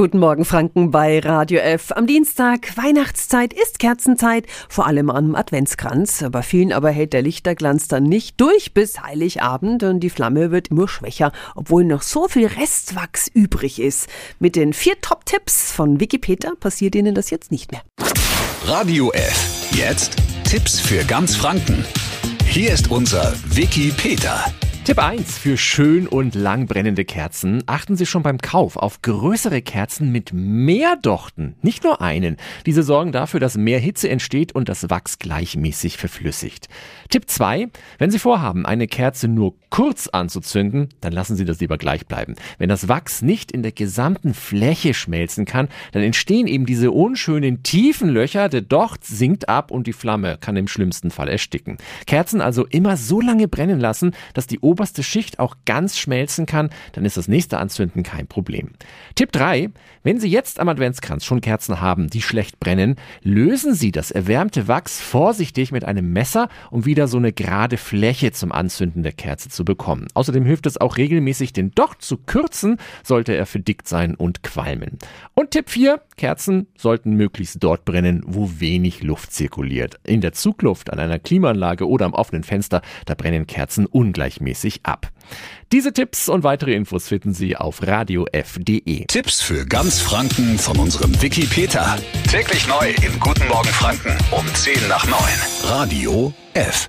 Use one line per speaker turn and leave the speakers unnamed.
Guten Morgen, Franken bei Radio F. Am Dienstag, Weihnachtszeit, ist Kerzenzeit, vor allem am Adventskranz. Bei vielen aber hält der Lichterglanz dann nicht durch bis Heiligabend und die Flamme wird immer schwächer, obwohl noch so viel Restwachs übrig ist. Mit den vier Top-Tipps von Wikipedia passiert Ihnen das jetzt nicht mehr.
Radio F. Jetzt Tipps für ganz Franken. Hier ist unser Wiki Peter.
Tipp 1 für schön und lang brennende Kerzen. Achten Sie schon beim Kauf auf größere Kerzen mit mehr Dochten, nicht nur einen. Diese sorgen dafür, dass mehr Hitze entsteht und das Wachs gleichmäßig verflüssigt. Tipp 2, wenn Sie vorhaben, eine Kerze nur kurz anzuzünden, dann lassen Sie das lieber gleich bleiben. Wenn das Wachs nicht in der gesamten Fläche schmelzen kann, dann entstehen eben diese unschönen tiefen Löcher, der Docht sinkt ab und die Flamme kann im schlimmsten Fall ersticken. Kerzen also immer so lange brennen lassen, dass die oberste Schicht auch ganz schmelzen kann, dann ist das nächste Anzünden kein Problem. Tipp 3. Wenn Sie jetzt am Adventskranz schon Kerzen haben, die schlecht brennen, lösen Sie das erwärmte Wachs vorsichtig mit einem Messer, um wieder so eine gerade Fläche zum Anzünden der Kerze zu bekommen. Außerdem hilft es auch regelmäßig, den Docht zu kürzen, sollte er verdickt sein und qualmen. Und Tipp 4. Kerzen sollten möglichst dort brennen, wo wenig Luft zirkuliert. In der Zugluft, an einer Klimaanlage oder am offenen Fenster, da brennen Kerzen ungleichmäßig ab. Diese Tipps und weitere Infos finden Sie auf radiof.de.
Tipps für ganz Franken von unserem Wiki Peter. Täglich neu im Guten Morgen Franken um 10 nach 9. Radio F.